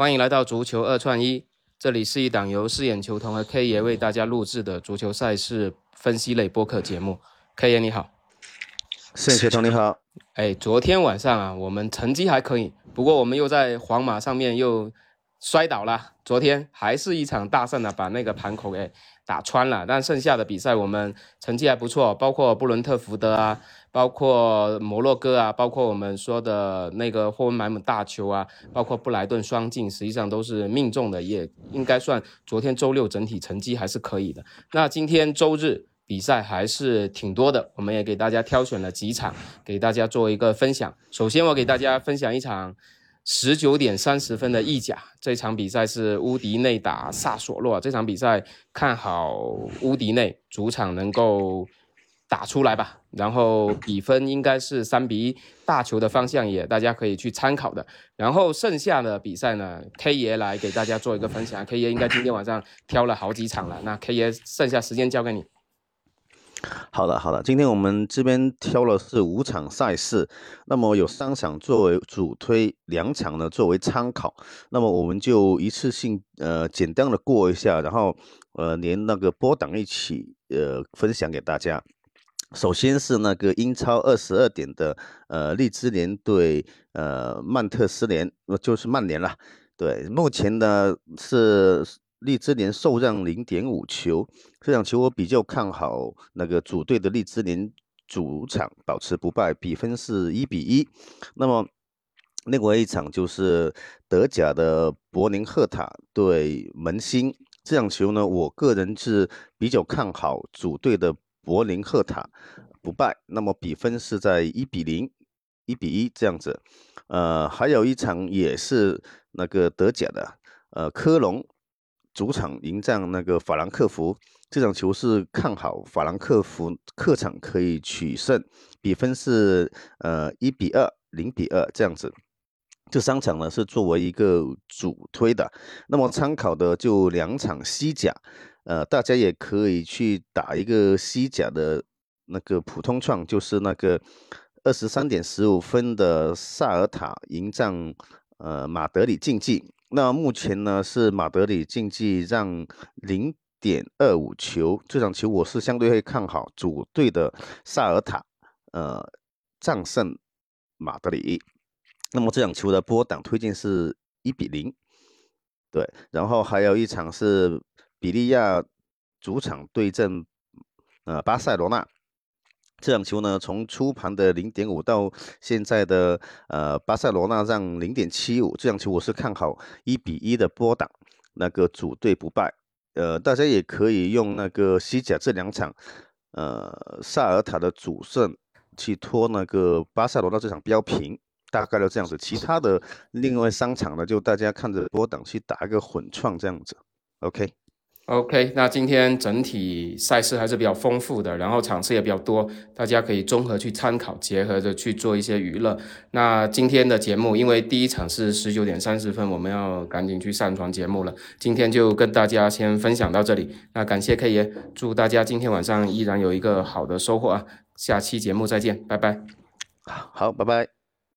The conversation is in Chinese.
欢迎来到足球二串一，这里是一档由四眼球童和 K 爷为大家录制的足球赛事分析类播客节目。K 爷你好，四眼球童你好。哎，昨天晚上啊，我们成绩还可以，不过我们又在皇马上面又摔倒了。昨天还是一场大胜啊，把那个盘口给打穿了。但剩下的比赛我们成绩还不错，包括布伦特福德啊。包括摩洛哥啊，包括我们说的那个霍恩海姆大球啊，包括布莱顿双进，实际上都是命中的，也应该算昨天周六整体成绩还是可以的。那今天周日比赛还是挺多的，我们也给大家挑选了几场，给大家做一个分享。首先我给大家分享一场十九点三十分的意甲，这场比赛是乌迪内打萨索洛，这场比赛看好乌迪内主场能够。打出来吧，然后比分应该是三比一，大球的方向也大家可以去参考的。然后剩下的比赛呢，K 爷来给大家做一个分享。K 爷应该今天晚上挑了好几场了，那 K 爷剩下时间交给你。好的，好的，今天我们这边挑了是五场赛事，那么有三场作为主推，两场呢作为参考。那么我们就一次性呃简单的过一下，然后呃连那个波档一起呃分享给大家。首先是那个英超二十二点的，呃，利兹联对呃曼特斯联，就是曼联了。对，目前呢是利兹联受让零点五球，这场球我比较看好那个主队的利兹联主场保持不败，比分是一比一。那么另外一场就是德甲的柏林赫塔对门兴，这场球呢，我个人是比较看好主队的。柏林赫塔不败，那么比分是在一比零、一比一这样子。呃，还有一场也是那个德甲的，呃，科隆主场迎战那个法兰克福，这场球是看好法兰克福客场可以取胜，比分是呃一比二、零比二这样子。这三场呢是作为一个主推的，那么参考的就两场西甲。呃，大家也可以去打一个西甲的那个普通创，就是那个二十三点十五分的萨尔塔迎战呃马德里竞技。那目前呢是马德里竞技让零点二五球，这场球我是相对会看好主队的萨尔塔，呃战胜马德里。那么这场球的波档推荐是一比零，对，然后还有一场是。比利亚主场对阵呃巴塞罗那，这场球呢从初盘的零点五到现在的呃巴塞罗那让零点七五，这场球我是看好一比一的波挡，那个主队不败。呃，大家也可以用那个西甲这两场，呃萨尔塔的主胜去拖那个巴塞罗那这场标平，大概就这样子。其他的另外三场呢，就大家看着波档去打一个混创这样子。OK。OK，那今天整体赛事还是比较丰富的，然后场次也比较多，大家可以综合去参考，结合着去做一些娱乐。那今天的节目，因为第一场是十九点三十分，我们要赶紧去上传节目了。今天就跟大家先分享到这里，那感谢 K 爷，祝大家今天晚上依然有一个好的收获啊！下期节目再见，拜拜。好，拜拜。